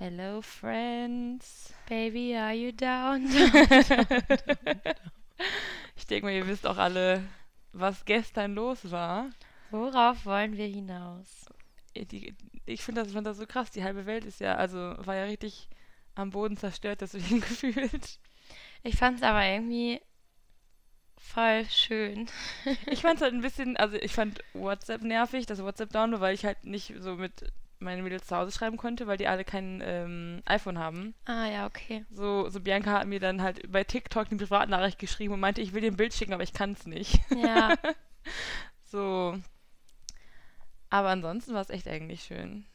Hello, friends. Baby, are you down? ich denke mal, ihr wisst auch alle, was gestern los war. Worauf wollen wir hinaus? Die, ich finde das, find das so krass. Die halbe Welt ist ja, also war ja richtig am Boden zerstört, deswegen gefühlt. Ich fand es aber irgendwie voll schön. ich fand es halt ein bisschen, also ich fand WhatsApp nervig, dass WhatsApp down war, weil ich halt nicht so mit meinen Mädels zu Hause schreiben konnte, weil die alle kein ähm, iPhone haben. Ah ja, okay. So, so Bianca hat mir dann halt bei TikTok eine Privatnachricht geschrieben und meinte, ich will dir ein Bild schicken, aber ich kann es nicht. Ja. so. Aber ansonsten war es echt eigentlich schön.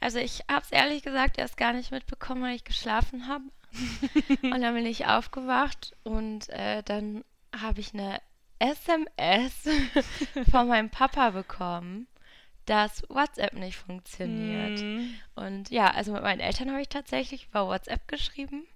Also ich habe es ehrlich gesagt erst gar nicht mitbekommen, weil ich geschlafen habe. und dann bin ich aufgewacht und äh, dann habe ich eine SMS von meinem Papa bekommen dass WhatsApp nicht funktioniert. Mm. Und ja, also mit meinen Eltern habe ich tatsächlich über WhatsApp geschrieben.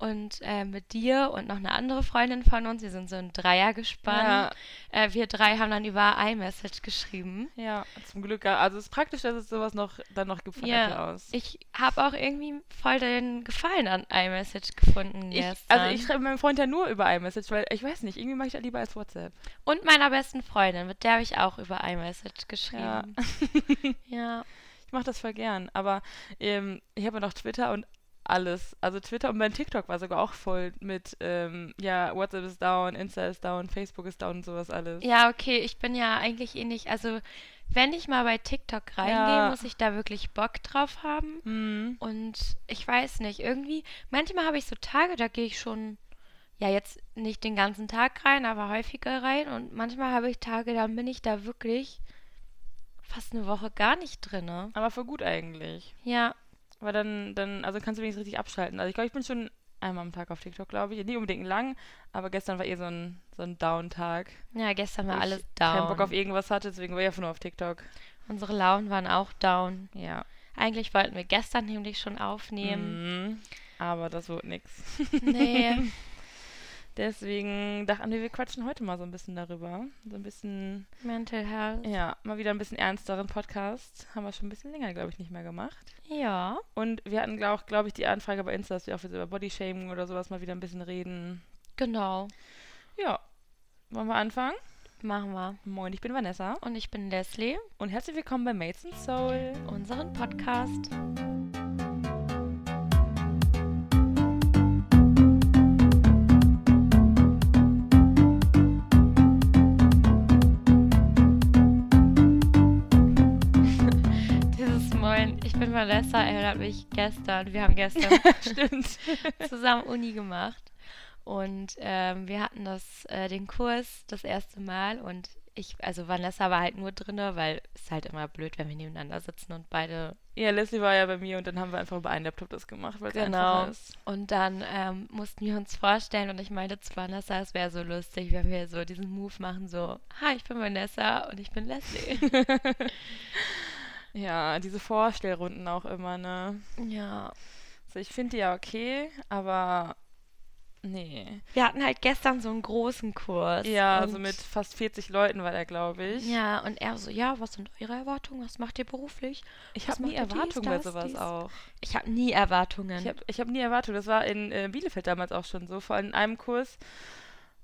Und äh, mit dir und noch eine andere Freundin von uns, wir sind so ein Dreier gespannt. Ja. Äh, wir drei haben dann über iMessage geschrieben. Ja, zum Glück. Also es ist praktisch, dass es sowas noch dann noch gibt von ja, Apple aus. Ich habe auch irgendwie voll den Gefallen an iMessage gefunden ich, Also ich schreibe meinem Freund ja nur über iMessage, weil ich weiß nicht, irgendwie mache ich das lieber als WhatsApp. Und meiner besten Freundin, mit der habe ich auch über iMessage geschrieben. Ja. ja. Ich mache das voll gern, aber ähm, ich habe ja noch Twitter und alles. Also Twitter und mein TikTok war sogar auch voll mit, ähm, ja, WhatsApp ist down, Insta ist down, Facebook ist down und sowas alles. Ja, okay, ich bin ja eigentlich eh nicht, also wenn ich mal bei TikTok reingehe, ja. muss ich da wirklich Bock drauf haben. Mhm. Und ich weiß nicht, irgendwie, manchmal habe ich so Tage, da gehe ich schon, ja, jetzt nicht den ganzen Tag rein, aber häufiger rein. Und manchmal habe ich Tage, da bin ich da wirklich fast eine Woche gar nicht drin. Aber für gut eigentlich. Ja, weil dann, dann, also kannst du wenigstens richtig abschalten. Also ich glaube, ich bin schon einmal am Tag auf TikTok, glaube ich. Nicht unbedingt lang, aber gestern war eh so ein, so ein Down-Tag. Ja, gestern war alles down. keinen Bock auf irgendwas hatte, deswegen war ich einfach nur auf TikTok. Unsere Launen waren auch down. Ja. Eigentlich wollten wir gestern nämlich schon aufnehmen. Mhm, aber das wird nichts. Nee. Deswegen dachten wir, wir quatschen heute mal so ein bisschen darüber. So ein bisschen. Mental Health. Ja, mal wieder ein bisschen ernsteren Podcast. Haben wir schon ein bisschen länger, glaube ich, nicht mehr gemacht. Ja. Und wir hatten, glaube glaub ich, die Anfrage bei Insta, dass wir auch über Bodyshaming oder sowas mal wieder ein bisschen reden. Genau. Ja. Wollen wir anfangen? Machen wir. Moin, ich bin Vanessa. Und ich bin Leslie. Und herzlich willkommen bei Mates and Soul. Unseren Podcast. Bin Vanessa, erinnert mich gestern, wir haben gestern zusammen Uni gemacht. Und ähm, wir hatten das, äh, den Kurs das erste Mal und ich, also Vanessa war halt nur drinne, weil es ist halt immer blöd, wenn wir nebeneinander sitzen und beide. Ja, Leslie war ja bei mir und dann haben wir einfach über einen Laptop das gemacht, weil genau. ist. Und dann ähm, mussten wir uns vorstellen und ich meinte zu Vanessa, es wäre so lustig, wenn wir so diesen Move machen, so, hi, ich bin Vanessa und ich bin Leslie. Ja, diese Vorstellrunden auch immer, ne? Ja. Also ich finde die ja okay, aber nee. Wir hatten halt gestern so einen großen Kurs. Ja, so mit fast 40 Leuten war der, glaube ich. Ja, und er so, ja, was sind eure Erwartungen? Was macht ihr beruflich? Ich habe nie Erwartungen bei sowas dies? auch. Ich habe nie Erwartungen. Ich habe ich hab nie Erwartungen. Das war in äh, Bielefeld damals auch schon so. Vor allem in einem Kurs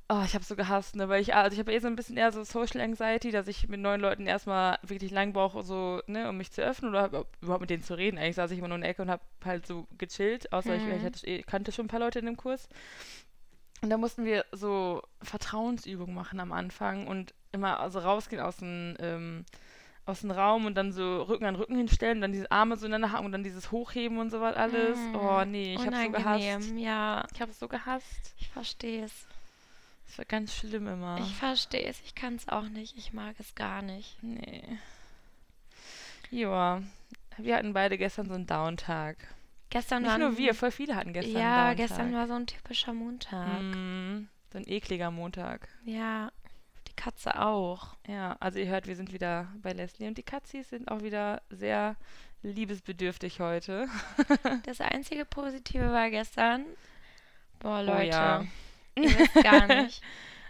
Oh, ich habe so gehasst, ne, weil ich, also ich habe eh so ein bisschen eher so Social Anxiety, dass ich mit neuen Leuten erstmal wirklich lang brauche, so, ne, um mich zu öffnen oder überhaupt mit denen zu reden. Eigentlich saß ich immer nur in der Ecke und habe halt so gechillt, außer mhm. ich, ich, hatte, ich kannte schon ein paar Leute in dem Kurs. Und da mussten wir so Vertrauensübungen machen am Anfang und immer also rausgehen aus dem, ähm, aus dem Raum und dann so Rücken an Rücken hinstellen, dann diese Arme so ineinander haken und dann dieses Hochheben und so was alles. Mm, oh nee, ich habe so gehasst. Ja. Ich habe es so gehasst. Ich verstehe es. Das war ganz schlimm immer. Ich verstehe es, ich kann es auch nicht. Ich mag es gar nicht. Nee. Joa, wir hatten beide gestern so einen Downtag. Gestern Nicht nur wir, voll viele hatten gestern Ja, einen gestern war so ein typischer Montag. Mm, so ein ekliger Montag. Ja, die Katze auch. Ja, also ihr hört, wir sind wieder bei Leslie und die Katzis sind auch wieder sehr liebesbedürftig heute. das einzige Positive war gestern, boah Leute, oh ja. Ihr wisst gar nicht.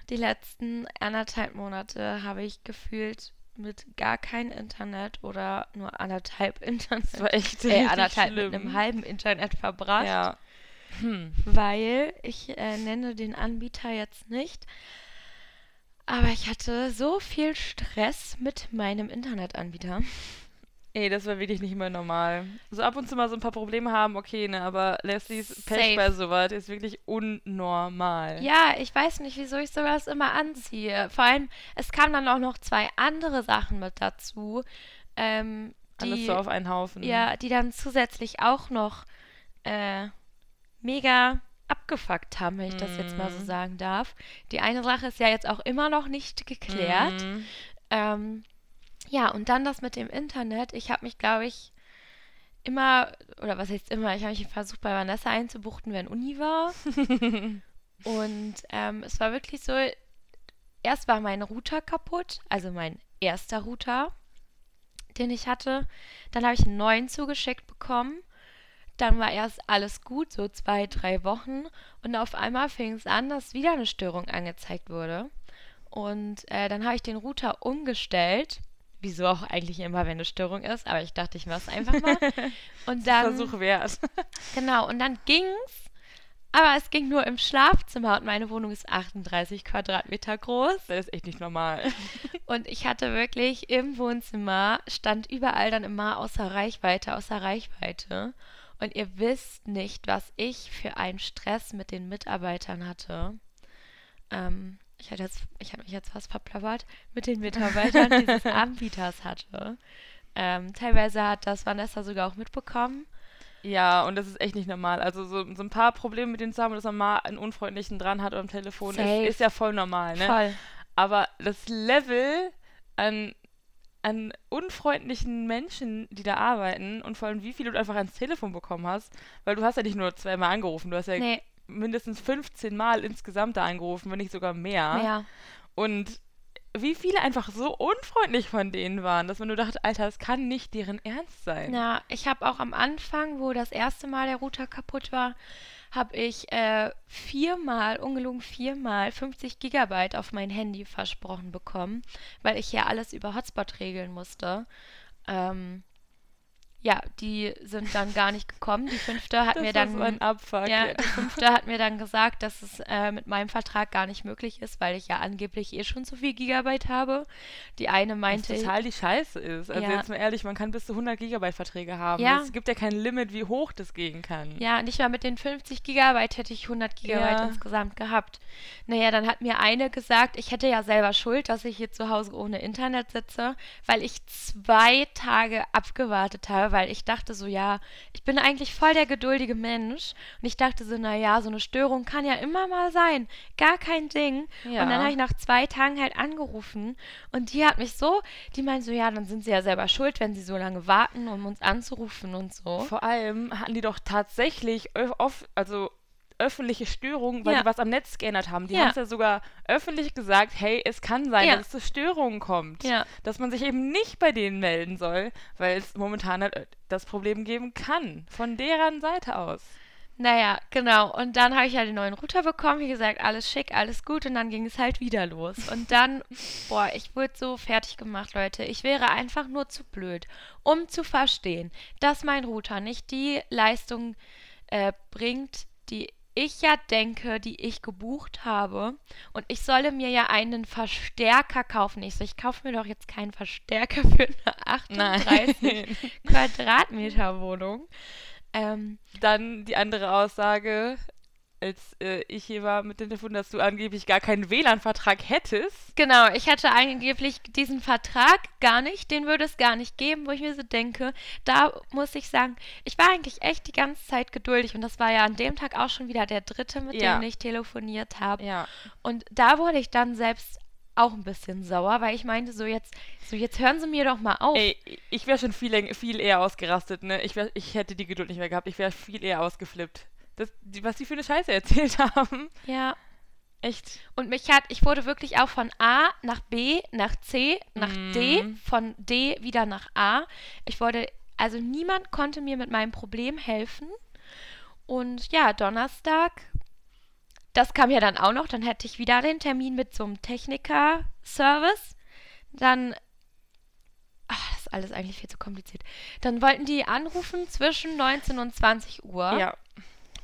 Die letzten anderthalb Monate habe ich gefühlt mit gar kein Internet oder nur anderthalb Internet. Das war echt äh, anderthalb schlimm. mit einem halben Internet verbracht. Ja. Hm. weil ich äh, nenne den Anbieter jetzt nicht. Aber ich hatte so viel Stress mit meinem Internetanbieter. Ey, das war wirklich nicht mehr normal. So ab und zu mal so ein paar Probleme haben, okay, ne, aber Leslies Pech Safe. bei sowas ist wirklich unnormal. Ja, ich weiß nicht, wieso ich sowas immer anziehe. Vor allem, es kamen dann auch noch zwei andere Sachen mit dazu, ähm, die, Alles so auf einen Haufen. ja, die dann zusätzlich auch noch äh, mega abgefuckt haben, wenn ich das jetzt mal so Mhm. sagen darf. Die eine Sache ist ja jetzt auch immer noch nicht geklärt. Mhm. Ähm, ja, und dann das mit dem Internet. Ich habe mich, glaube ich, immer, oder was heißt immer, ich habe mich versucht, bei Vanessa einzubuchten, wenn Uni war. und ähm, es war wirklich so, erst war mein Router kaputt, also mein erster Router, den ich hatte. Dann habe ich einen neuen zugeschickt bekommen. Dann war erst alles gut, so zwei, drei Wochen. Und auf einmal fing es an, dass wieder eine Störung angezeigt wurde. Und äh, dann habe ich den Router umgestellt. Wieso auch eigentlich immer, wenn eine Störung ist. Aber ich dachte, ich mache es einfach mal. Und dann, Versuch wert. genau, und dann ging's. Aber es ging nur im Schlafzimmer und meine Wohnung ist 38 Quadratmeter groß. Das ist echt nicht normal. Und ich hatte wirklich im Wohnzimmer, stand überall dann immer außer Reichweite, außer Reichweite. Und ihr wisst nicht, was ich für einen Stress mit den Mitarbeitern hatte. Ähm, ich hatte jetzt, ich habe mich jetzt fast verplappert, mit den Mitarbeitern dieses Anbieters hatte. Ähm, teilweise hat das Vanessa sogar auch mitbekommen. Ja, und das ist echt nicht normal. Also so, so ein paar Probleme mit denen zu haben, dass man mal einen Unfreundlichen dran hat am Telefon, ist, ist ja voll normal, ne? Voll. Aber das Level an, an unfreundlichen Menschen, die da arbeiten und vor allem wie viel du einfach ans Telefon bekommen hast, weil du hast ja nicht nur zweimal angerufen, du hast ja Nee, mindestens 15 Mal insgesamt da angerufen, wenn nicht sogar mehr. mehr. Und wie viele einfach so unfreundlich von denen waren, dass man nur dachte, Alter, das kann nicht deren Ernst sein. Ja, ich habe auch am Anfang, wo das erste Mal der Router kaputt war, habe ich äh, viermal, ungelogen viermal 50 Gigabyte auf mein Handy versprochen bekommen, weil ich ja alles über Hotspot regeln musste. Ähm, ja, die sind dann gar nicht gekommen. Die fünfte hat das mir dann so ein Abfuck. ja, ey. die fünfte hat mir dann gesagt, dass es äh, mit meinem Vertrag gar nicht möglich ist, weil ich ja angeblich eh schon zu viel Gigabyte habe. Die eine Was meinte, total die Scheiße ist. Also Ja. jetzt mal ehrlich, man kann bis zu 100 Gigabyte Verträge haben. Ja. Es gibt ja kein Limit, wie hoch das gehen kann. ja, nicht mal mit den 50 Gigabyte hätte ich 100 Gigabyte Ja. insgesamt gehabt. Naja, dann hat mir eine gesagt, ich hätte ja selber Schuld, dass ich hier zu Hause ohne Internet sitze, weil ich zwei Tage abgewartet habe, weil ich dachte so, ja, ich bin eigentlich voll der geduldige Mensch und ich dachte so, naja, so eine Störung kann ja immer mal sein, gar kein Ding. Ja. Und dann habe ich nach zwei Tagen halt angerufen und die hat mich so, die meint so, ja, dann sind sie ja selber schuld, wenn sie so lange warten, um uns anzurufen und so. Vor allem hatten die doch tatsächlich oft, also öffentliche Störungen, weil Ja. die was am Netz geändert haben. Die Ja. haben es ja sogar öffentlich gesagt, hey, es kann sein, Ja. dass es zu Störungen kommt. Ja. Dass man sich eben nicht bei denen melden soll, weil es momentan halt äh, das Problem geben kann. Von deren Seite aus. Naja, genau. Und dann habe ich halt den neuen Router bekommen. Wie gesagt, alles schick, alles gut. Und dann ging es halt wieder los. Und dann, boah, ich wurde so fertig gemacht, Leute. Ich wäre einfach nur zu blöd, um zu verstehen, dass mein Router nicht die Leistung äh, bringt, die ich ja denke, die ich gebucht habe. Und ich solle mir ja einen Verstärker kaufen. Ich so, ich kaufe mir doch jetzt keinen Verstärker für eine 38 Quadratmeter Wohnung. Ähm, Dann die andere Aussage, als äh, ich hier war mit dem Telefon, dass du angeblich gar keinen WLAN-Vertrag hättest. Genau, ich hatte angeblich diesen Vertrag gar nicht, den würde es gar nicht geben, wo ich mir so denke, da muss ich sagen, ich war eigentlich echt die ganze Zeit geduldig und das war ja an dem Tag auch schon wieder der dritte, mit Ja. dem ich telefoniert habe. Ja. Und da wurde ich dann selbst auch ein bisschen sauer, weil ich meinte so jetzt, so jetzt hören Sie mir doch mal auf. Ey, ich wäre schon viel, viel eher ausgerastet, ne? Ich, wär, ich hätte die Geduld nicht mehr gehabt. Ich wäre viel eher ausgeflippt. Das, die, was die für eine Scheiße erzählt haben. Ja. Echt. Und mich hat, ich wurde wirklich auch von A nach B, nach C, nach D, Mhm. von D wieder nach A. Ich wurde, also niemand konnte mir mit meinem Problem helfen. Und ja, Donnerstag, das kam ja dann auch noch, dann hätte ich wieder den Termin mit so einem Techniker-Service. Dann ist alles eigentlich viel zu kompliziert. Dann wollten die anrufen zwischen 19 und 20 Uhr. Ja.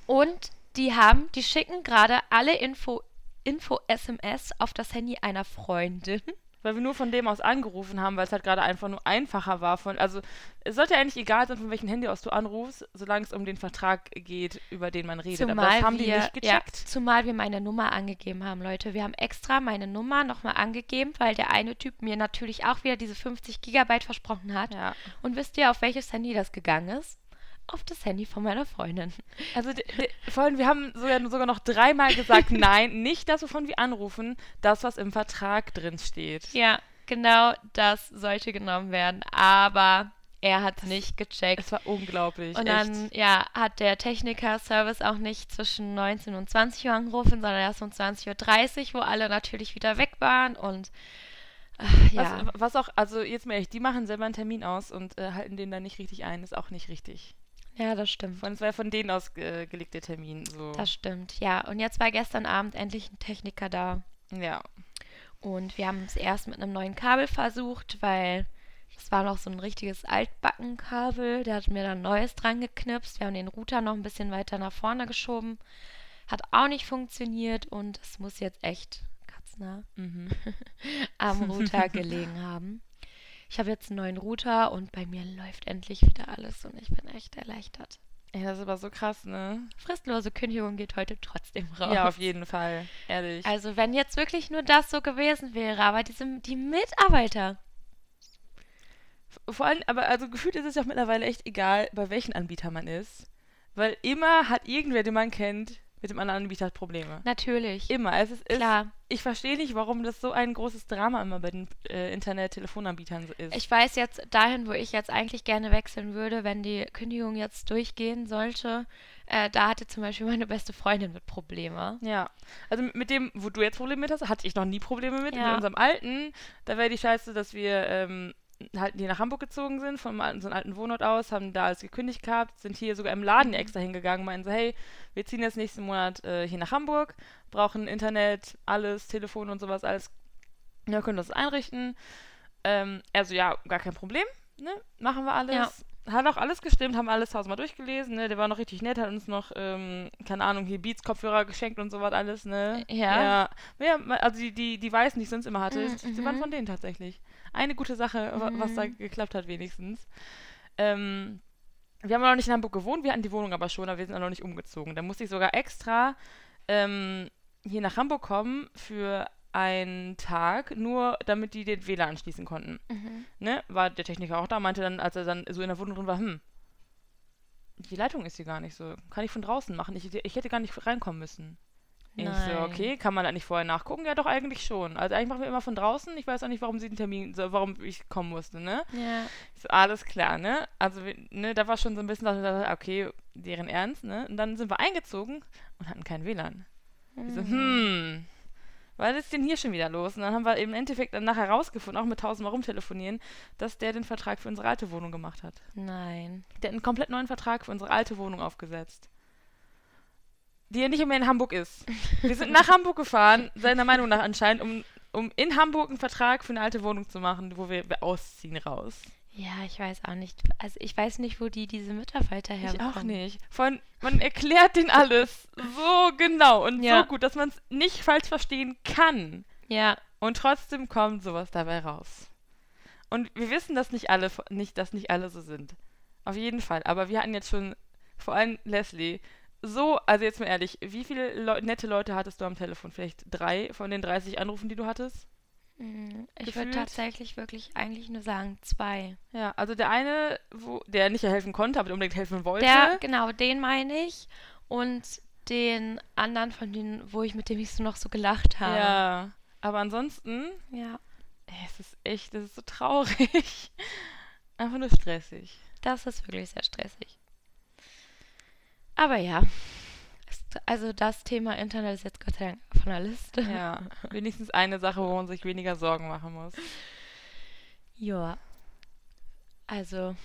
Und die haben, die schicken gerade alle Info, Info-SMS auf das Handy einer Freundin. Weil wir nur von dem aus angerufen haben, weil es halt gerade einfach nur einfacher war. Von, also es sollte ja eigentlich egal sein, von welchem Handy aus du anrufst, solange es um den Vertrag geht, über den man redet. Zumal Aber das haben wir, die nicht ja, gecheckt. zumal wir meine Nummer angegeben haben, Leute. Wir haben extra meine Nummer nochmal angegeben, weil der eine Typ mir natürlich auch wieder diese 50 Gigabyte versprochen hat. Ja. Und wisst ihr, auf welches Handy das gegangen ist? Auf das Handy von meiner Freundin. Also d- d- vor allem, wir haben sogar, sogar noch dreimal gesagt, nein, nicht das, wovon wir anrufen, das, was im Vertrag drin steht. Ja, genau das sollte genommen werden. Aber er hat es nicht gecheckt. Es war unglaublich. Und echt. dann, ja, hat der Techniker-Service auch nicht zwischen 19 und 20 Uhr angerufen, sondern erst um 20.30 Uhr, wo alle natürlich wieder weg waren und ach, ja. was, was auch, also jetzt mal ehrlich, die machen selber einen Termin aus und äh, halten den dann nicht richtig ein, ist auch nicht richtig. Ja, das stimmt. Von, es war von denen aus äh, Termin. So. Das stimmt, ja. Und jetzt war gestern Abend endlich ein Techniker da. ja. Und wir haben es erst mit einem neuen Kabel versucht, weil es war noch so ein richtiges Altbackenkabel. Der hat mir dann neues dran geknipst. Wir haben den Router noch ein bisschen weiter nach vorne geschoben. Hat auch nicht funktioniert und es muss jetzt echt katznah Mhm. am Router gelegen haben. Ich habe jetzt einen neuen Router und bei mir läuft endlich wieder alles und ich bin echt erleichtert. Ey, das ist aber so krass, ne? Fristlose Kündigung geht heute trotzdem raus. Ja, auf jeden Fall. Ehrlich. Also wenn jetzt wirklich nur das so gewesen wäre, aber diese, die Mitarbeiter, Vor allem, aber also gefühlt ist es ja auch mittlerweile echt egal, bei welchen Anbieter man ist. Weil immer hat irgendwer, den man kennt, mit dem anderen Anbieter Probleme. natürlich. Immer. Es ist, Klar. Es, ich verstehe nicht, warum das so ein großes Drama immer bei den äh, Internet-Telefonanbietern ist. Ich weiß jetzt dahin, wo ich jetzt eigentlich gerne wechseln würde, wenn die Kündigung jetzt durchgehen sollte. Äh, da hatte zum Beispiel meine beste Freundin mit Probleme. ja. Also mit dem, wo du jetzt Probleme mit hast, hatte ich noch nie Probleme mit. Ja. Mit unserem alten, da wäre die Scheiße, dass wir ähm, halt hier nach Hamburg gezogen sind, von so einem alten Wohnort aus, haben da alles gekündigt gehabt, sind hier sogar im Laden extra hingegangen, meinen so, hey, wir ziehen jetzt nächsten Monat äh, hier nach Hamburg, brauchen Internet, alles, Telefon und sowas, alles. Ja, können das einrichten. Ähm, also ja, gar kein Problem, ne? Machen wir alles. Ja. Hat auch alles gestimmt, haben alles tausendmal durchgelesen, ne? Der war noch richtig nett, hat uns noch, ähm, keine Ahnung, hier Beats-Kopfhörer geschenkt und sowas alles, ne? Ja. Ja, ja also die, die, die Weißen, die ich sonst immer hatte, Mm, die waren mhm. von denen tatsächlich. Eine gute Sache, wa- was da Mhm. geklappt hat wenigstens. Ähm, wir haben noch nicht in Hamburg gewohnt, wir hatten die Wohnung aber schon, aber wir sind auch noch nicht umgezogen. Da musste ich sogar extra ähm, hier nach Hamburg kommen für einen Tag, nur damit die den WLAN anschließen konnten. Mhm. Ne? War der Techniker auch da, meinte dann, als er dann so in der Wohnung drin war, hm, die Leitung ist hier gar nicht so. Kann ich von draußen machen. Ich, ich hätte gar nicht reinkommen müssen. Ich so, okay, kann man da nicht vorher nachgucken? Ja, doch, eigentlich schon. Also eigentlich machen wir immer von draußen. Ich weiß auch nicht, warum sie den Termin, so, warum ich kommen musste, ne? Ja. So, alles klar, ne? Also, ne, da war schon so ein bisschen, dass ich dachte, okay, deren Ernst, ne? Und dann sind wir eingezogen und hatten kein WLAN. Ich so, hm, was ist denn hier schon wieder los? Und dann haben wir eben im Endeffekt dann nachher rausgefunden, auch mit tausendmal rumtelefonieren, dass der den Vertrag für unsere alte Wohnung gemacht hat. Nein. Der hat einen komplett neuen Vertrag für unsere alte Wohnung aufgesetzt. Die ja nicht mehr in Hamburg ist. Wir sind nach Hamburg gefahren, seiner Meinung nach anscheinend, um, um in Hamburg einen Vertrag für eine alte Wohnung zu machen, wo wir, ausziehen raus. Ja, ich weiß auch nicht. Also ich weiß nicht, wo die diese Mitarbeiter Ich herbekommen. auch nicht. Von, man erklärt den alles so genau und Ja. so gut, dass man es nicht falsch verstehen kann. Ja. Und trotzdem kommt sowas dabei raus. Und wir wissen, dass nicht alle, nicht, dass nicht alle so sind. Auf jeden Fall. Aber wir hatten jetzt schon, vor allem Leslie, so, also jetzt mal ehrlich, wie viele Leu nette Leute hattest du am Telefon? Vielleicht drei von den 30 Anrufen, die du hattest? Mm, Ich würde tatsächlich wirklich eigentlich nur sagen zwei. Ja, also der eine, wo, der nicht helfen konnte, aber unbedingt helfen wollte. Der, genau, den meine ich. Und den anderen von denen, wo ich mit dem ich so noch so gelacht habe. ja. Aber ansonsten, Ja. ey, es ist echt, das ist so traurig. Einfach nur stressig. Das ist wirklich sehr stressig. Aber ja. Also das Thema Internet ist jetzt Gott sei Dank von der Liste. Ja, wenigstens eine Sache, wo man sich weniger Sorgen machen muss. Ja. Also,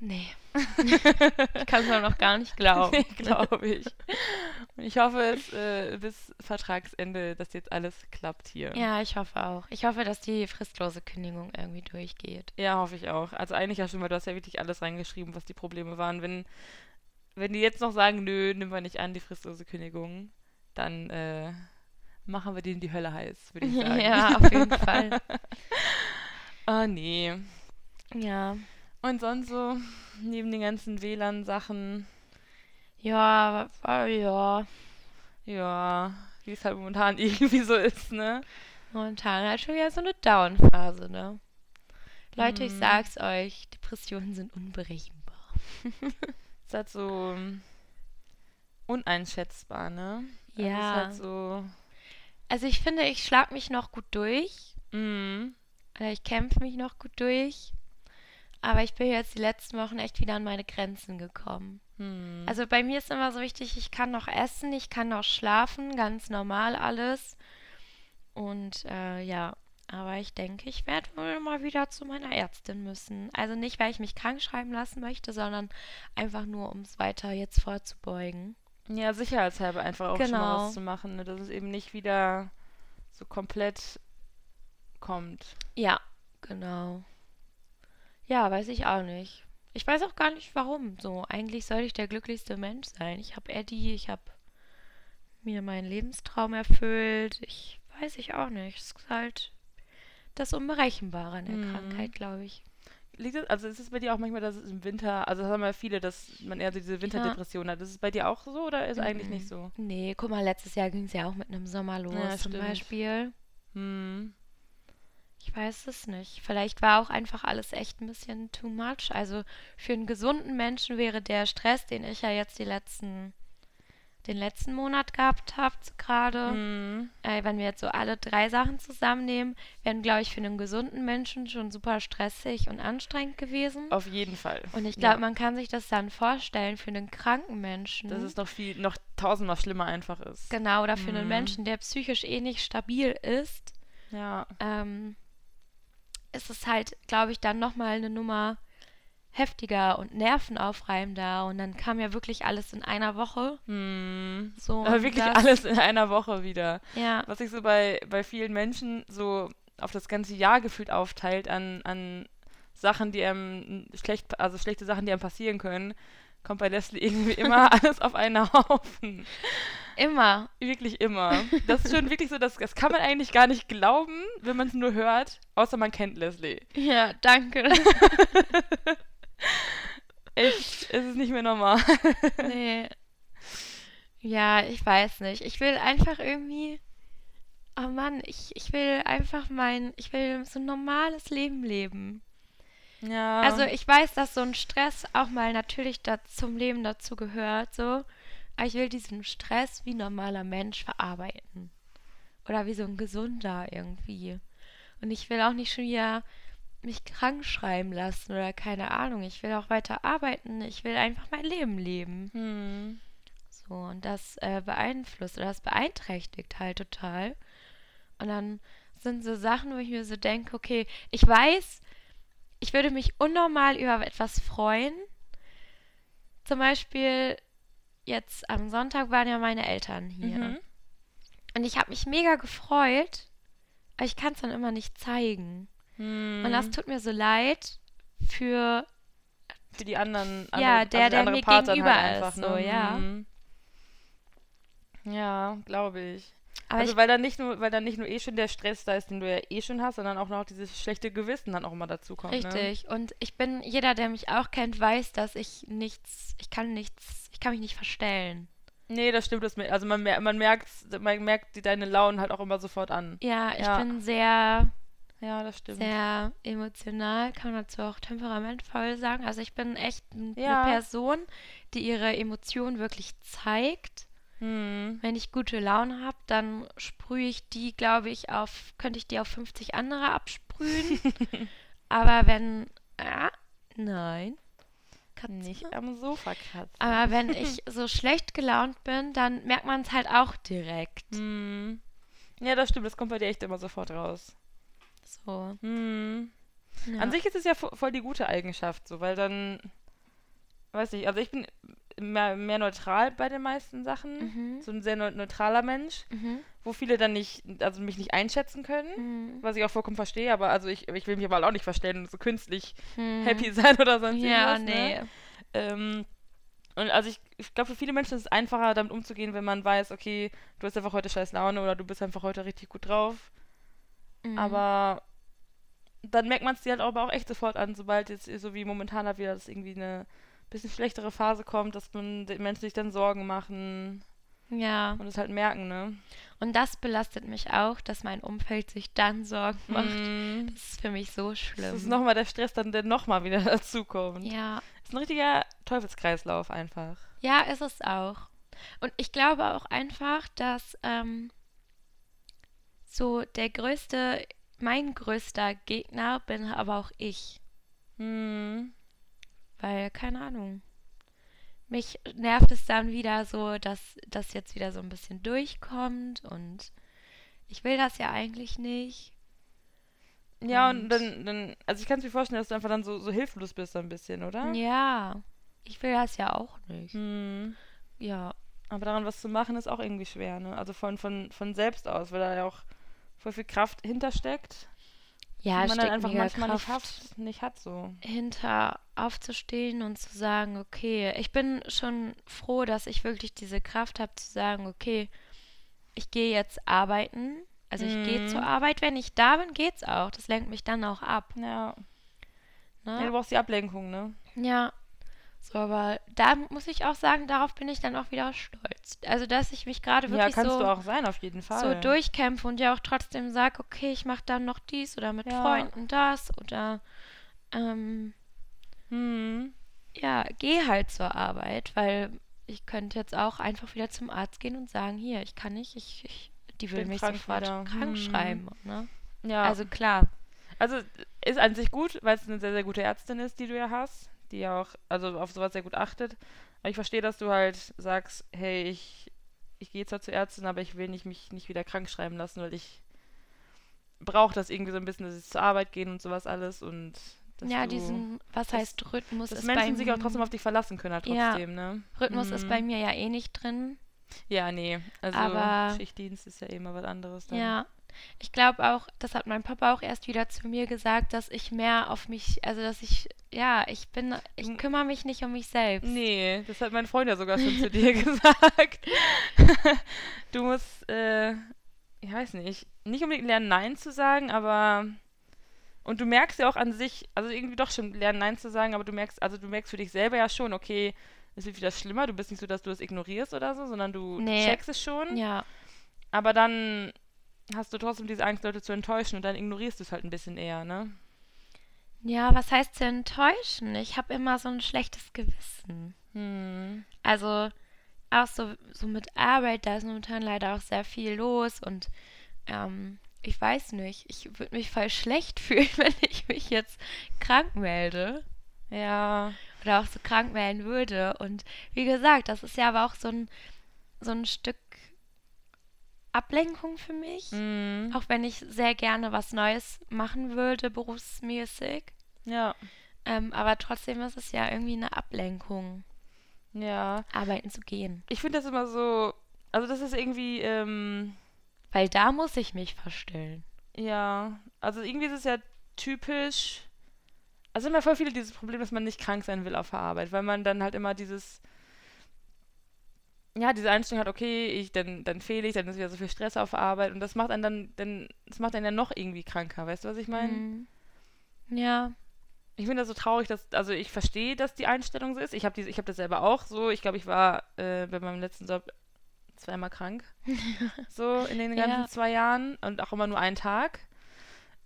nee. ich kann es mir noch gar nicht glauben. Nee, glaube ich. Ich hoffe, es, äh, bis Vertragsende, dass jetzt alles klappt hier. Ja, ich hoffe auch. Ich hoffe, dass die fristlose Kündigung irgendwie durchgeht. Ja, hoffe ich auch. Also eigentlich ja schon, weil du hast ja wirklich alles reingeschrieben, was die Probleme waren. Wenn, wenn die jetzt noch sagen, nö, nehmen wir nicht an, die fristlose Kündigung, dann äh, machen wir denen die Hölle heiß, würde ich sagen. ja, auf jeden Fall. Ah, nee. Ja. Und sonst so, neben den ganzen WLAN-Sachen, Ja, ja. ja, wie es halt momentan irgendwie so ist, ne? Momentan halt schon wieder so eine Down-Phase, ne? Leute, ich Mhm. sag's euch, Depressionen sind unberechenbar. Ist halt so ähm, uneinschätzbar, ne? Also Ja. Ist halt so, Also ich finde, ich schlag mich noch gut durch. Äh, Ich kämpfe mich noch gut durch. Aber ich bin jetzt die letzten Wochen echt wieder an meine Grenzen gekommen. hm. Also bei mir ist immer so wichtig, ich kann noch essen, ich kann noch schlafen, ganz normal alles. Und äh, ja, aber ich denke, ich werde wohl mal wieder zu meiner Ärztin müssen. Also nicht, weil ich mich krank schreiben lassen möchte, sondern einfach nur, um es weiter jetzt vorzubeugen. Ja, sicherheitshalber einfach auch schon mal Genau. was zu machen, ne? dass es eben nicht wieder so komplett kommt. Ja, genau. Ja, weiß ich auch nicht. Ich weiß auch gar nicht warum. So, eigentlich sollte ich der glücklichste Mensch sein. Ich habe Eddie, ich habe mir meinen Lebenstraum erfüllt. Ich weiß ich auch nicht. Es ist halt das Unberechenbare an der Mhm. Krankheit, glaube ich. Liegt es, also ist es bei dir auch manchmal, dass es im Winter, also das haben ja viele, dass man eher so diese Winterdepression hat. Ist es bei dir auch so oder ist eigentlich Mhm. nicht so? Nee, guck mal, letztes Jahr ging es ja auch mit einem Sommer los, Ja, zum stimmt. Beispiel. Hm. Ich weiß es nicht. Vielleicht war auch einfach alles echt ein bisschen too much. Also für einen gesunden Menschen wäre der Stress, den ich ja jetzt die letzten, den letzten Monat gehabt habe, gerade, Hm. äh, wenn wir jetzt so alle drei Sachen zusammennehmen, wären, glaube ich, für einen gesunden Menschen schon super stressig und anstrengend gewesen. Auf jeden Fall. Und ich glaube, Ja. man kann sich das dann vorstellen für einen kranken Menschen. Dass es noch viel, noch tausendmal schlimmer einfach ist. genau, oder für einen Mhm. Menschen, der psychisch eh nicht stabil ist. Ja. ähm, ist es halt, glaube ich, dann nochmal eine Nummer heftiger und nervenaufreibender. Und dann kam ja wirklich alles in einer Woche. Hm. So, Aber wirklich das, alles in einer Woche wieder. Ja, Was sich so bei, bei vielen Menschen so auf das ganze Jahr gefühlt aufteilt an, an Sachen, die einem schlecht, also schlechte Sachen, die einem passieren können, kommt bei Leslie irgendwie immer alles auf einen Haufen. immer. Wirklich immer. Das ist schon wirklich so, das, das kann man eigentlich gar nicht glauben, wenn man es nur hört, außer man kennt Leslie. Ja, danke. Echt, es ist nicht mehr normal. nee. Ja, ich weiß nicht. Ich will einfach irgendwie. Oh Mann, ich, ich will einfach mein. Ich will so ein normales Leben leben. Ja. Also ich weiß, dass so ein Stress auch mal natürlich zum Leben dazu gehört, so. Aber ich will diesen Stress wie normaler Mensch verarbeiten. Oder wie so ein gesunder irgendwie. Und ich will auch nicht schon wieder mich krank schreiben lassen oder keine Ahnung. Ich will auch weiter arbeiten. Ich will einfach mein Leben leben. hm. So, und das äh, beeinflusst oder das beeinträchtigt halt total. Und dann sind so Sachen, wo ich mir so denke, okay, ich weiß, ich würde mich unnormal über etwas freuen. Zum Beispiel, jetzt am Sonntag waren ja meine Eltern hier. Mhm. Und ich habe mich mega gefreut, aber ich kann es dann immer nicht zeigen. Hm. Und das tut mir so leid für Für die anderen. Ja, andere- der, also die der andere mir Part gegenüber halt ist, einfach, so, ne? ja. Hm. Ja, glaube ich. aber also ich, weil dann nicht nur, weil dann nicht nur eh schon der Stress da ist, den du ja eh schon hast, sondern auch noch dieses schlechte Gewissen dann auch immer dazu kommt. Ne? Richtig. Und ich bin, jeder, der mich auch kennt, weiß, dass ich nichts, ich kann nichts, ich kann mich nicht verstellen. Nee, das stimmt. Das, also man, mer man merkt, man merkt die, deine Launen halt auch immer sofort an. Ja, ich Ja. bin sehr, Ja, das stimmt. sehr emotional, kann man dazu auch temperamentvoll sagen. Also ich bin echt n- Ja. eine Person, die ihre Emotionen wirklich zeigt. Hm. Wenn ich gute Laune habe, dann sprühe ich die, glaube ich, auf, könnte ich die auf 50 andere absprühen. Aber wenn, ah, nein. Katze. Nicht am Sofa kratzen. Aber wenn ich so schlecht gelaunt bin, dann merkt man es halt auch direkt. Hm. Ja, das stimmt. Das kommt bei dir echt immer sofort raus. So. Hm. Ja. An sich ist es ja vo- voll die gute Eigenschaft, so, weil dann, weiß ich, also ich bin mehr, mehr neutral bei den meisten Sachen. Mhm. So ein sehr neu- neutraler Mensch, Mhm. wo viele dann nicht, also mich nicht einschätzen können. Mhm. Was ich auch vollkommen verstehe, aber also ich, ich will mich aber auch nicht verstellen und so künstlich Mhm. happy sein oder sonst Ja, irgendwas. nee. Ne? Ähm, und also ich, ich glaube, für viele Menschen ist es einfacher, damit umzugehen, wenn man weiß, okay, du hast einfach heute scheiß Laune oder du bist einfach heute richtig gut drauf. Mhm. Aber dann merkt man es dir halt aber auch echt sofort an, sobald jetzt so wie momentan halt wieder das irgendwie eine bisschen schlechtere Phase kommt, dass man den Menschen sich dann Sorgen machen Ja. und es halt merken, ne? Und das belastet mich auch, dass mein Umfeld sich dann Sorgen macht. Mm, Das ist für mich so schlimm. Das ist nochmal der Stress, dann der nochmal wieder dazukommt. ja. Das ist ein richtiger Teufelskreislauf einfach. Ja, ist es auch. Und ich glaube auch einfach, dass ähm, so der größte, mein größter Gegner bin aber auch ich. Hm. Weil, keine Ahnung. Mich nervt es dann wieder so, dass das jetzt wieder so ein bisschen durchkommt und ich will das ja eigentlich nicht. Ja, Und- und dann, dann, also ich kann es mir vorstellen, dass du einfach dann so, so hilflos bist, so ein bisschen, oder? Ja, ich will das ja auch nicht. Hm. Ja, Aber daran was zu machen, ist auch irgendwie schwer, ne? Also von, von, von selbst aus, weil da ja auch voll viel Kraft hintersteckt, ja, die man dann einfach manchmal nicht hat, nicht hat so. hinter aufzustehen und zu sagen, okay, ich bin schon froh, dass ich wirklich diese Kraft habe zu sagen, okay, ich gehe jetzt arbeiten. Also ich gehe Mhm. zur Arbeit, wenn ich da bin, geht's auch. Das lenkt mich dann auch ab. Ja. ja. Ne? Du brauchst die Ablenkung, ne? Ja. So, aber da muss ich auch sagen, darauf bin ich dann auch wieder stolz. Also, dass ich mich gerade Ja, wirklich kannst so, sein, auf jeden Fall. so durchkämpfe und ja auch trotzdem sage, okay, ich mache dann noch dies oder mit Ja. Freunden das oder ähm, Hm. ja, gehe halt zur Arbeit, weil ich könnte jetzt auch einfach wieder zum Arzt gehen und sagen, hier, ich kann nicht, ich, ich die will Bin mich sofort wieder. krank Hm. schreiben. Ne? Ja. Also klar, Also ist an sich gut, weil es eine sehr, sehr gute Ärztin ist, die du ja hast, die ja auch also auf sowas sehr gut achtet. Aber ich verstehe, dass du halt sagst, hey, ich, ich gehe zwar zur Ärztin, aber ich will nicht, mich nicht wieder krank schreiben lassen, weil ich brauche das irgendwie so ein bisschen, dass ich zur Arbeit gehen und sowas alles und dass ja, du, diesen, was dass- heißt Rhythmus dass ist Menschen bei sich auch trotzdem auf dich verlassen können halt Ja. trotzdem, ne? Rhythmus ist Mhm. bei mir ja eh nicht drin. Ja, nee. Also Aber- Schichtdienst ist ja eh mal was anderes dann. Ja. Ich glaube auch, das hat mein Papa auch erst wieder zu mir gesagt, dass ich mehr auf mich, also dass ich, ja, ich bin, ich M- kümmere mich nicht um mich selbst. Nee, das hat mein Freund ja sogar schon zu dir gesagt. du musst, äh, ich weiß nicht, nicht unbedingt lernen, Nein zu sagen, aber. Und du merkst ja auch an sich, also irgendwie doch schon lernen, Nein zu sagen, aber du merkst, also du merkst für dich selber ja schon, okay, es wird wieder schlimmer, du bist nicht so, dass du das ignorierst oder so, sondern du Nee. checkst es schon. Ja, Aber dann hast du trotzdem diese Angst, Leute zu enttäuschen und dann ignorierst du es halt ein bisschen eher, ne? ja, was heißt zu enttäuschen? Ich habe immer so ein schlechtes Gewissen. Hm. Also auch so, so mit Arbeit, da ist momentan leider auch sehr viel los und ähm, ich weiß nicht, ich würde mich voll schlecht fühlen, wenn ich mich jetzt krank melde Ja. oder auch so krank melden würde. Und wie gesagt, das ist ja aber auch so ein, so ein Stück Ablenkung für mich. Hm. Auch wenn ich sehr gerne was Neues machen würde, berufsmäßig. Ja. Ähm, aber trotzdem ist es ja irgendwie eine Ablenkung, Ja. arbeiten zu gehen. Ich finde das immer so, also das ist irgendwie, ähm, Weil da muss ich mich verstellen. ja, also irgendwie ist es ja typisch, also immer voll viele dieses Problem, dass man nicht krank sein will auf der Arbeit, weil man dann halt immer dieses, ja, diese Einstellung hat, okay, ich, dann, dann fehle ich, dann ist wieder so viel Stress auf der Arbeit und das macht einen dann, dann, das macht einen ja noch irgendwie kranker, weißt du, was ich meine? Mhm. Ja, Ich finde das so traurig, dass, also ich verstehe, dass die Einstellung so ist. Ich habe habe das selber auch so. Ich glaube, ich war äh, bei meinem letzten Job zweimal krank. so in den ganzen Ja. zwei Jahren und auch immer nur einen Tag.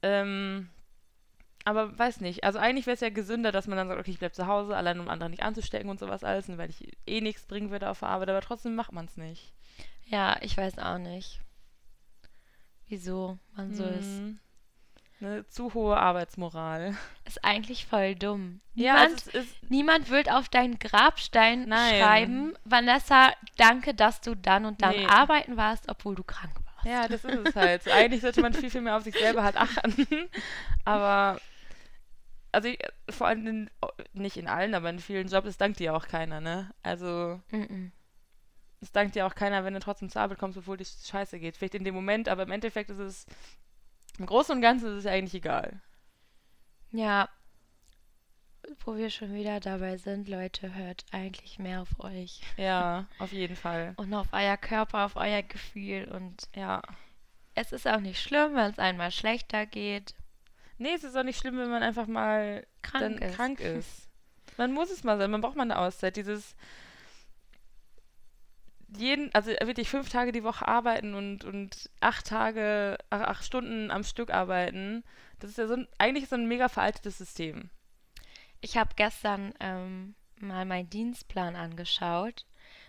Ähm, aber weiß nicht. Also eigentlich wäre es ja gesünder, dass man dann sagt, okay, ich bleibe zu Hause, allein um andere nicht anzustecken und sowas alles, weil ich eh nichts bringen würde auf der Arbeit, aber trotzdem macht man es nicht. ja, ich weiß auch nicht, wieso man so ist. Mhm. Eine zu hohe Arbeitsmoral. Ist eigentlich voll dumm. Ja, Niemand, es ist, ist niemand wird auf deinen Grabstein Nein. schreiben, Vanessa, danke, dass du dann und dann Nee. arbeiten warst, obwohl du krank warst. Ja, das ist es halt. Eigentlich sollte man viel, viel mehr auf sich selber halt achten. Aber also ich, vor allem in, nicht in allen, aber in vielen Jobs, es dankt dir auch keiner, ne? Also Mm -mm. es dankt dir auch keiner, wenn du trotzdem zur Arbeit kommst, obwohl die Scheiße geht. Vielleicht in dem Moment, aber im Endeffekt ist es, im Großen und Ganzen ist es ja eigentlich egal. Ja. Wo wir schon wieder dabei sind, Leute, hört eigentlich mehr auf euch. Ja, auf jeden Fall. Und auf euer Körper, auf euer Gefühl. Und Ja. es ist auch nicht schlimm, wenn es einmal schlechter geht. Nee, es ist auch nicht schlimm, wenn man einfach mal Krank dann ist. krank ist. Man muss es mal sein, man braucht mal eine Auszeit. Dieses jeden, also wirklich fünf Tage die Woche arbeiten und, und acht Tage, ach, acht Stunden am Stück arbeiten, das ist ja so ein, eigentlich so ein mega veraltetes System. Ich habe gestern ähm, mal meinen Dienstplan angeschaut.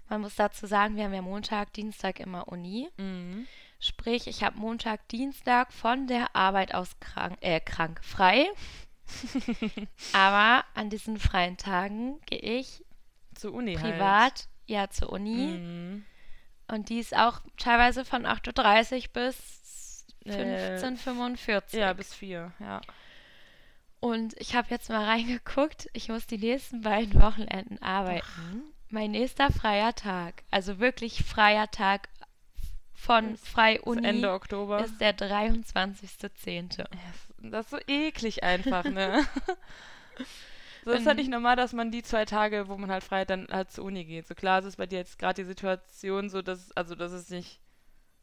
Man muss dazu sagen, wir haben ja Montag, Dienstag immer Uni. Mhm. Sprich, ich habe Montag, Dienstag von der Arbeit aus krank, äh, krank frei. Aber an diesen freien Tagen gehe ich Zur Uni privat ja zur halt. Uni. Mhm. Und die ist auch teilweise von 8.30 Uhr bis Äh, 15.45 Uhr. Ja, bis vier, ja. Und ich habe jetzt mal reingeguckt. Ich muss die nächsten beiden Wochenenden arbeiten. Mein nächster freier Tag, also wirklich freier Tag von frei Uni, Ende Oktober. ist der 23.10. Ja, Das ist so eklig einfach, ne? so ist halt nicht normal, dass man die zwei Tage, wo man halt frei hat, dann halt zur Uni geht. So klar ist es bei dir jetzt gerade die Situation so, dass, also dass es nicht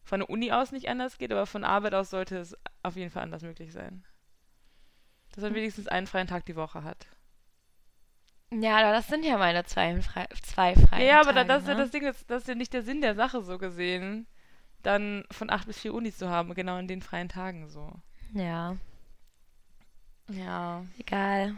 von der Uni aus nicht anders geht, aber von Arbeit aus sollte es auf jeden Fall anders möglich sein. Dass man Hm. wenigstens einen freien Tag die Woche hat. Ja, aber das sind ja meine zwei, frei, zwei freien Ja, ja, aber Tage, das ist ja ne? das Ding, das, das ist ja nicht der Sinn der Sache so gesehen, dann von 8 bis 4 Uni zu haben, genau in den freien Tagen so. Ja, Ja. egal.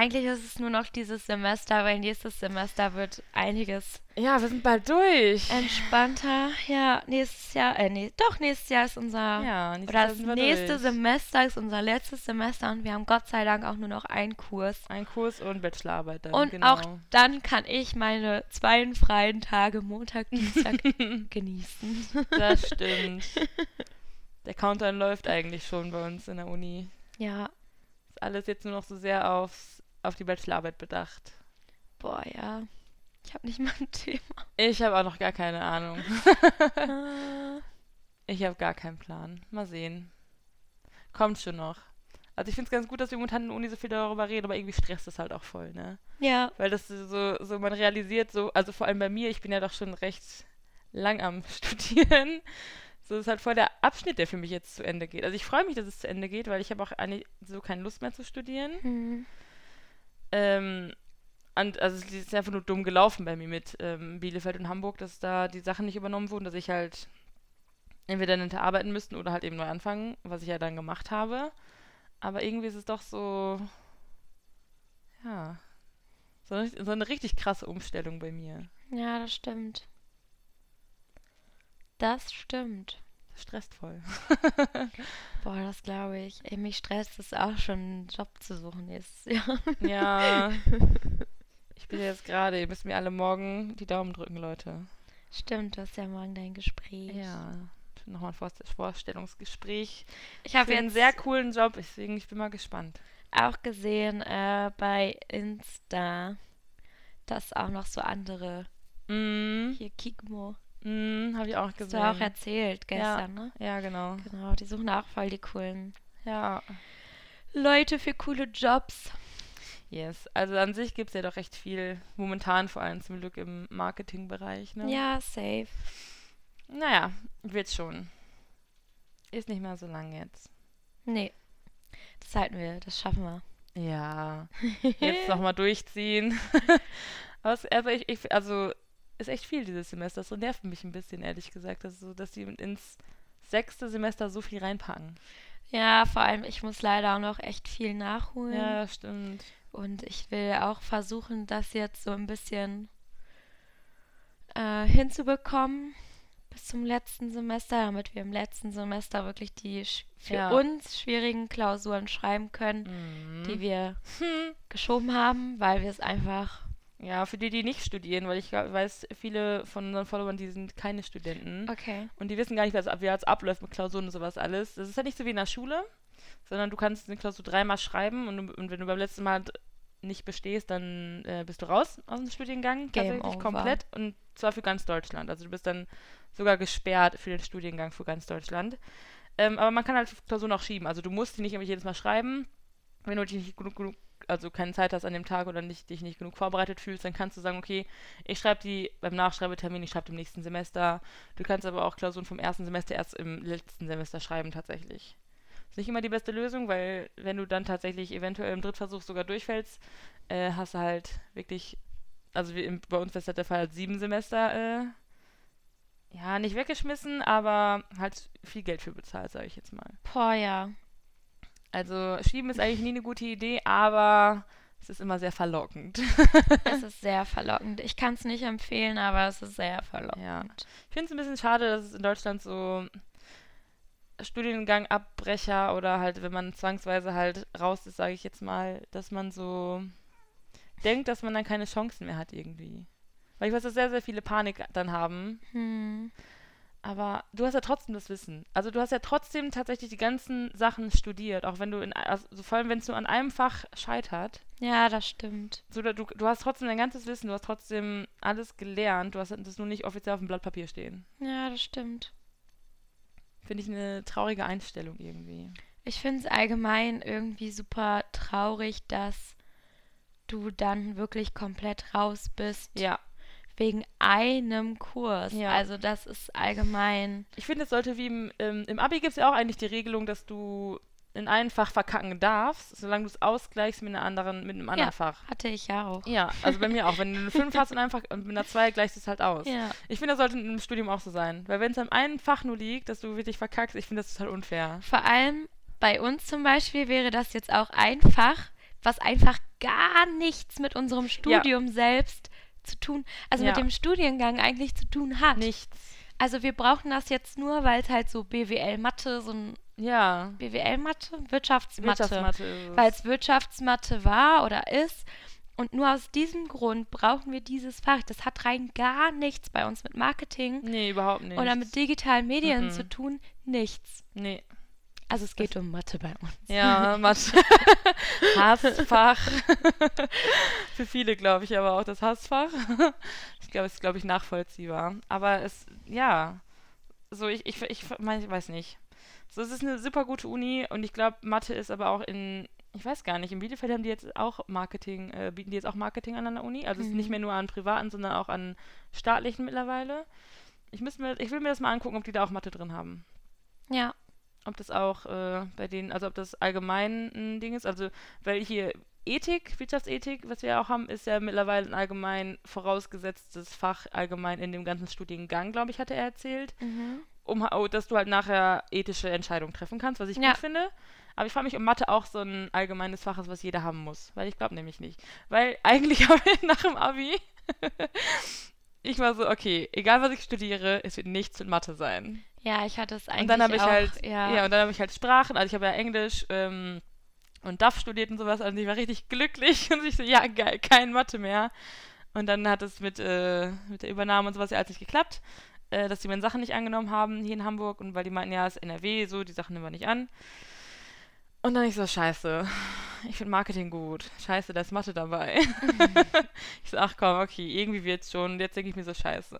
Eigentlich ist es nur noch dieses Semester, weil nächstes Semester wird einiges Ja, wir sind bald durch. entspannter. Ja, nächstes Jahr, äh, nee, doch, nächstes Jahr ist unser, ja, nächstes oder das nächste durch. Semester ist unser letztes Semester und wir haben Gott sei Dank auch nur noch einen Kurs. Ein Kurs und Bachelorarbeit dann. Und genau. auch dann kann ich meine zwei freien Tage Montag, Dienstag genießen. Das stimmt. Der Countdown läuft eigentlich schon bei uns in der Uni. Ja, Ist alles jetzt nur noch so sehr aufs, auf die Bachelorarbeit bedacht. boah, ja. Ich habe nicht mal ein Thema. Ich habe auch noch gar keine Ahnung. Ah. Ich habe gar keinen Plan. Mal sehen. Kommt schon noch. Also ich finde es ganz gut, dass wir momentan in der Uni so viel darüber reden, aber irgendwie stresst es halt auch voll, ne? Ja, Weil das so, so man realisiert so, also vor allem bei mir, ich bin ja doch schon recht lang am Studieren. So ist halt voll der Abschnitt, der für mich jetzt zu Ende geht. Also ich freue mich, dass es zu Ende geht, weil ich habe auch eigentlich so keine Lust mehr zu studieren. hm. Ähm, und also es ist einfach nur dumm gelaufen bei mir mit ähm, Bielefeld und Hamburg, dass da die Sachen nicht übernommen wurden, dass ich halt entweder hinter arbeiten müssten oder halt eben neu anfangen, was ich ja dann gemacht habe. Aber irgendwie ist es doch so, ja, so eine, so eine richtig krasse Umstellung bei mir. ja, das stimmt. Das stimmt. Stresst voll. Boah, das glaube ich. Ey, mich stresst es auch schon, einen Job zu suchen nächstes Jahr. Ja, ich bin jetzt gerade, ihr müsst mir alle morgen die Daumen drücken, Leute. Stimmt, du hast ja morgen dein Gespräch. Ja, nochmal ein Vorst- Vorstellungsgespräch. Ich habe Für einen sehr coolen Job, deswegen ich bin mal gespannt. auch gesehen äh, bei Insta, dass auch noch so andere, Mm, hier Kikmo, mm, habe ich auch hast gesehen. du auch erzählt gestern, ne? ja, genau. Genau, die suchen auch voll die coolen Ja, Leute für coole Jobs. yes. Also an sich gibt es ja doch recht viel, momentan vor allem zum Glück im Marketingbereich. Ne? Ja, safe. Naja, wird schon. Ist nicht mehr so lang jetzt. Nee, das halten wir, das schaffen wir. Ja, jetzt nochmal durchziehen. Also, ich, ich, also ist echt viel dieses Semester. Das nervt mich ein bisschen, ehrlich gesagt, dass, so, dass die ins sechste Semester so viel reinpacken. Ja, vor allem, ich muss leider auch noch echt viel nachholen. Ja, stimmt. Und ich will auch versuchen, das jetzt so ein bisschen äh, hinzubekommen bis zum letzten Semester, damit wir im letzten Semester wirklich die für Ja. uns schwierigen Klausuren schreiben können, Mhm. die wir Hm. geschoben haben, weil wir es einfach. Ja, für die, die nicht studieren, weil ich weiß, viele von unseren Followern, die sind keine Studenten. Okay. Und die wissen gar nicht, was, wie es abläuft mit Klausuren und sowas alles. Das ist ja nicht so wie in der Schule. sondern du kannst eine Klausur dreimal schreiben und, und wenn du beim letzten Mal nicht bestehst, dann äh, bist du raus aus dem Studiengang, Game tatsächlich over. komplett und zwar für ganz Deutschland. Also du bist dann sogar gesperrt für den Studiengang für ganz Deutschland. Ähm, aber man kann halt Klausuren auch schieben. Also du musst die nicht immer jedes Mal schreiben. Wenn du dich nicht genug, genug also keine Zeit hast an dem Tag oder nicht, dich nicht genug vorbereitet fühlst, dann kannst du sagen, okay, ich schreibe die beim Nachschreibetermin, ich schreibe im nächsten Semester. Du kannst aber auch Klausuren vom ersten Semester erst im letzten Semester schreiben tatsächlich. Ist nicht immer die beste Lösung, weil wenn du dann tatsächlich eventuell im Drittversuch sogar durchfällst, äh, hast du halt wirklich, also wie im, bei uns das halt der Fall, halt sieben Semester, äh, ja, nicht weggeschmissen, aber halt viel Geld für bezahlt, sage ich jetzt mal. Boah, ja. Also schieben ist eigentlich nie eine gute Idee, aber es ist immer sehr verlockend. Es ist sehr verlockend. Ich kann es nicht empfehlen, aber es ist sehr verlockend. Ja. Ich finde es ein bisschen schade, dass es in Deutschland so Studiengangabbrecher oder halt, wenn man zwangsweise halt raus ist, sage ich jetzt mal, dass man so denkt, dass man dann keine Chancen mehr hat irgendwie. Weil ich weiß, dass sehr, sehr viele Panik dann haben. Hm. Aber du hast ja trotzdem das Wissen. Also du hast ja trotzdem tatsächlich die ganzen Sachen studiert, auch wenn du in, also vor allem wenn es nur an einem Fach scheitert. Ja, das stimmt. So, du, du hast trotzdem dein ganzes Wissen, du hast trotzdem alles gelernt, du hast das nur nicht offiziell auf dem Blatt Papier stehen. Ja, das stimmt. Finde ich eine traurige Einstellung irgendwie. Ich finde es allgemein irgendwie super traurig, dass du dann wirklich komplett raus bist Ja, wegen einem Kurs. Ja. Also das ist allgemein. ich finde, es sollte wie im, ähm, im Abi gibt es ja auch eigentlich die Regelung, dass du in einem Fach verkacken darfst, solange du es ausgleichst mit, einer anderen, mit einem anderen Ja. Fach. Hatte ich ja auch. Ja, also bei mir auch. Wenn du eine 5 hast in einem Fach und mit einer 2 gleichst du es halt aus. Ja. Ich finde, das sollte im Studium auch so sein. Weil wenn es an einem Fach nur liegt, dass du wirklich verkackst, ich finde das total unfair. Vor allem bei uns zum Beispiel wäre das jetzt auch ein Fach, was einfach gar nichts mit unserem Studium selbst zu tun, also Ja. mit dem Studiengang eigentlich zu tun hat. Nichts. Also wir brauchen das jetzt nur, weil es halt so BWL-Mathe, so ein Ja. BWL-Mathe, Wirtschaftsmathe, Wirtschaftsmathe weil es Wirtschaftsmathe war oder ist. Und nur aus diesem Grund brauchen wir dieses Fach. Das hat rein gar nichts bei uns mit Marketing Nee, überhaupt nicht. oder mit digitalen Medien Mhm. zu tun. Nichts. Nee. Also es geht um Mathe bei uns. Ja, Mathe. Hassfach. Für viele, glaube ich, aber auch das Hassfach. Ich glaube, es ist, glaube ich, nachvollziehbar. Aber es, ja, so, ich, ich, ich, mein, ich weiß nicht. So, es ist eine super gute Uni und ich glaube, Mathe ist aber auch in, ich weiß gar nicht, in Bielefeld haben die jetzt auch Marketing, äh, bieten die jetzt auch Marketing an der Uni. Also es ist Mhm. nicht mehr nur an privaten, sondern auch an staatlichen mittlerweile. Ich, mir, ich will mir das mal angucken, ob die da auch Mathe drin haben Ja. Ob das auch äh, bei denen, also ob das allgemein ein Ding ist. Also, weil hier Ethik, Wirtschaftsethik, was wir auch haben, ist ja mittlerweile ein allgemein vorausgesetztes Fach allgemein in dem ganzen Studiengang, glaube ich, hatte er erzählt, Mhm. um oh, dass du halt nachher ethische Entscheidungen treffen kannst, was ich Ja. gut finde. Aber ich frage mich, ob Mathe auch so ein allgemeines Fach ist, was jeder haben muss. Weil ich glaube nämlich nicht. Weil eigentlich nach dem Abi, ich war so, okay, egal was ich studiere, es wird nichts mit Mathe sein. Ja, ich hatte es eigentlich Und dann habe ich auch, halt, ja. ja. und dann habe ich halt Sprachen, also ich habe ja Englisch ähm, und DAF studiert und sowas, und ich war richtig glücklich und ich so, ja, geil, kein Mathe mehr. Und dann hat es mit, äh, mit der Übernahme und sowas ja alles nicht geklappt, äh, dass die meine Sachen nicht angenommen haben hier in Hamburg und weil die meinten, ja, es ist NRW, so, die Sachen nehmen wir nicht an. Und dann ich so, scheiße, ich finde Marketing gut. Scheiße, da ist Mathe dabei. ich so, ach komm, okay, irgendwie wird's schon. Jetzt denke ich mir so, scheiße.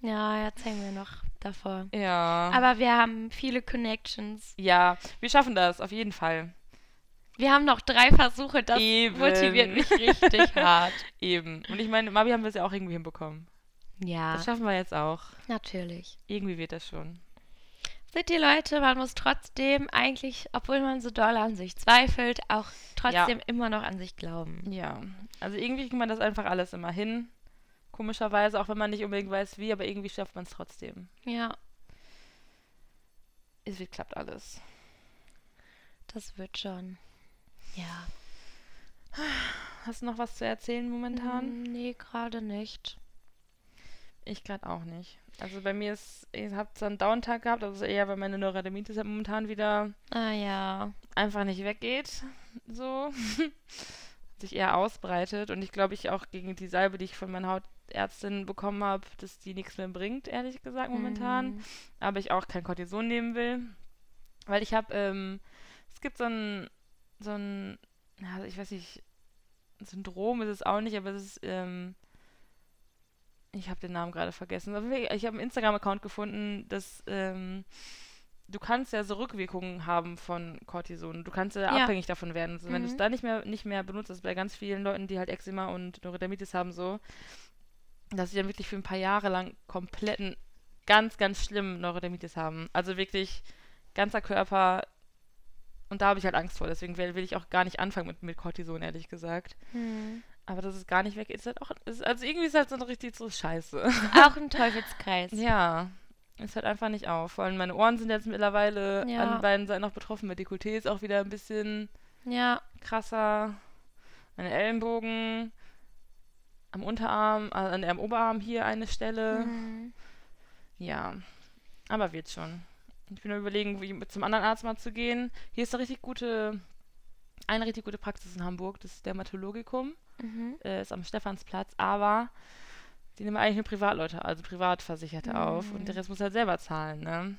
Ja, hängen wir noch davor. Ja. Aber wir haben viele Connections. ja, wir schaffen das, auf jeden Fall. Wir haben noch drei Versuche, das Eben. motiviert mich richtig hart. Eben. Und ich meine, Mabi haben wir es ja auch irgendwie hinbekommen. Ja, Das schaffen wir jetzt auch. natürlich. Irgendwie wird das schon. Seht ihr Leute, man muss trotzdem eigentlich, obwohl man so doll an sich zweifelt, auch trotzdem immer noch an sich glauben. Ja. Also irgendwie kriegt man das einfach alles immer hin. Komischerweise, auch wenn man nicht unbedingt weiß wie, aber irgendwie schafft man es trotzdem. Ja, Es wird, klappt alles. das wird schon. Ja. Hast du noch was zu erzählen momentan? Mm, Nee, gerade nicht. Ich gerade auch nicht. Also bei mir ist, ich habe zwar einen Downtag gehabt, also eher, weil meine Neurodermitis halt momentan wieder Ah ja. einfach nicht weggeht. So. sich eher ausbreitet. Und ich glaube, ich auch gegen die Salbe, die ich von meiner Hautärztin bekommen habe, dass die nichts mehr bringt, ehrlich gesagt, momentan. Mhm. Aber ich auch kein Cortison nehmen will. Weil ich habe ähm, Es gibt so ein, so ein, ja, ich weiß nicht, Syndrom ist es auch nicht, aber es ist, ähm, ich habe den Namen gerade vergessen. Ich habe einen Instagram-Account gefunden, dass ähm, du kannst ja so Rückwirkungen haben von Cortison. Du kannst ja, ja. abhängig davon werden. Also, mhm. Wenn du es da nicht mehr, nicht mehr benutzt, das bei ganz vielen Leuten, die halt Eczema und Neurodermitis haben, so, dass sie dann wirklich für ein paar Jahre lang kompletten, ganz, ganz schlimmen Neurodermitis haben. Also wirklich ganzer Körper. Und da habe ich halt Angst vor. Deswegen will, will, ich auch gar nicht anfangen mit, mit Cortison, ehrlich gesagt. Mhm. Aber dass es gar nicht weg ist, halt auch. Ist, also irgendwie ist halt so eine richtig so Scheiße. Auch ein Teufelskreis. ja. Ist halt einfach nicht auf. Vor allem meine Ohren sind jetzt mittlerweile ja. an beiden Seiten noch betroffen. Mein Dekolleté ist auch wieder ein bisschen ja. krasser. Meine Ellenbogen, am Unterarm, also an, am Oberarm hier eine Stelle. Mhm. Ja, aber wird schon. Ich bin überlegen, wie, zum anderen Arzt mal zu gehen. Hier ist eine richtig gute, eine richtig gute Praxis in Hamburg, das Dermatologikum. Mhm. Äh, ist am Stephansplatz, aber die nehmen eigentlich nur Privatleute, also Privatversicherte mhm. auf und der Rest muss halt selber zahlen, ne?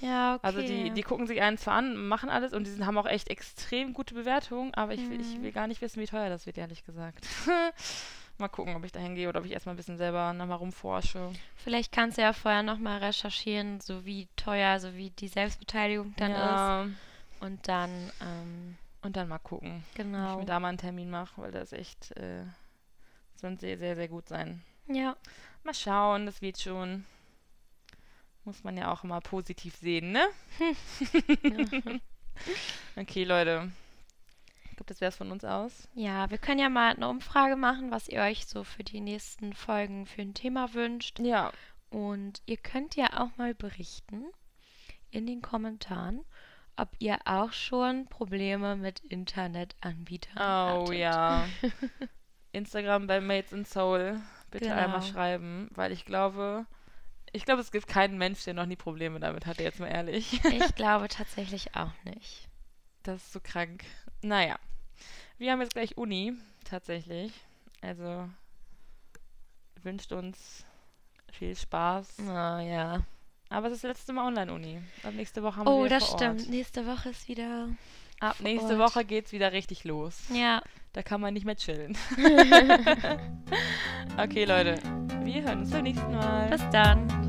Ja, okay. Also die, die gucken sich einen zwar an, machen alles und die haben auch echt extrem gute Bewertungen, aber ich, mhm. ich will gar nicht wissen, wie teuer das wird, ehrlich gesagt. mal gucken, ob ich da hingehe oder ob ich erstmal ein bisschen selber nochmal rumforsche. Vielleicht kannst du ja vorher nochmal recherchieren, so wie teuer, so wie die Selbstbeteiligung dann ja. ist. Und dann, ähm, Und dann mal gucken. Genau. Ob ich mir da mal einen Termin mache, weil das echt, äh, wird sehr, sehr, sehr gut sein. Ja. Mal schauen, das wird schon. Muss man ja auch immer positiv sehen, ne? okay, Leute. Glaube, das wäre es von uns aus. Ja, wir können ja mal eine Umfrage machen, was ihr euch so für die nächsten Folgen für ein Thema wünscht. Ja. Und ihr könnt ja auch mal berichten in den Kommentaren, ob ihr auch schon Probleme mit Internetanbietern oh, hattet. Oh ja. Instagram bei Mates in Soul bitte genau. einmal schreiben, weil ich glaube, ich glaube, es gibt keinen Mensch, der noch nie Probleme damit hatte, jetzt mal ehrlich. Ich glaube tatsächlich auch nicht. Das ist so krank. Naja, wir haben jetzt gleich Uni, tatsächlich. Also wünscht uns viel Spaß. Oh, ja. Aber es ist das letzte Mal Online-Uni. Ab nächste Woche haben oh, wir Oh, das stimmt. Nächste Woche ist wieder. Ab nächste Ort. Woche geht's wieder richtig los. Ja. Da kann man nicht mehr chillen. okay, Leute. Wir hören uns beim nächsten Mal. Bis dann.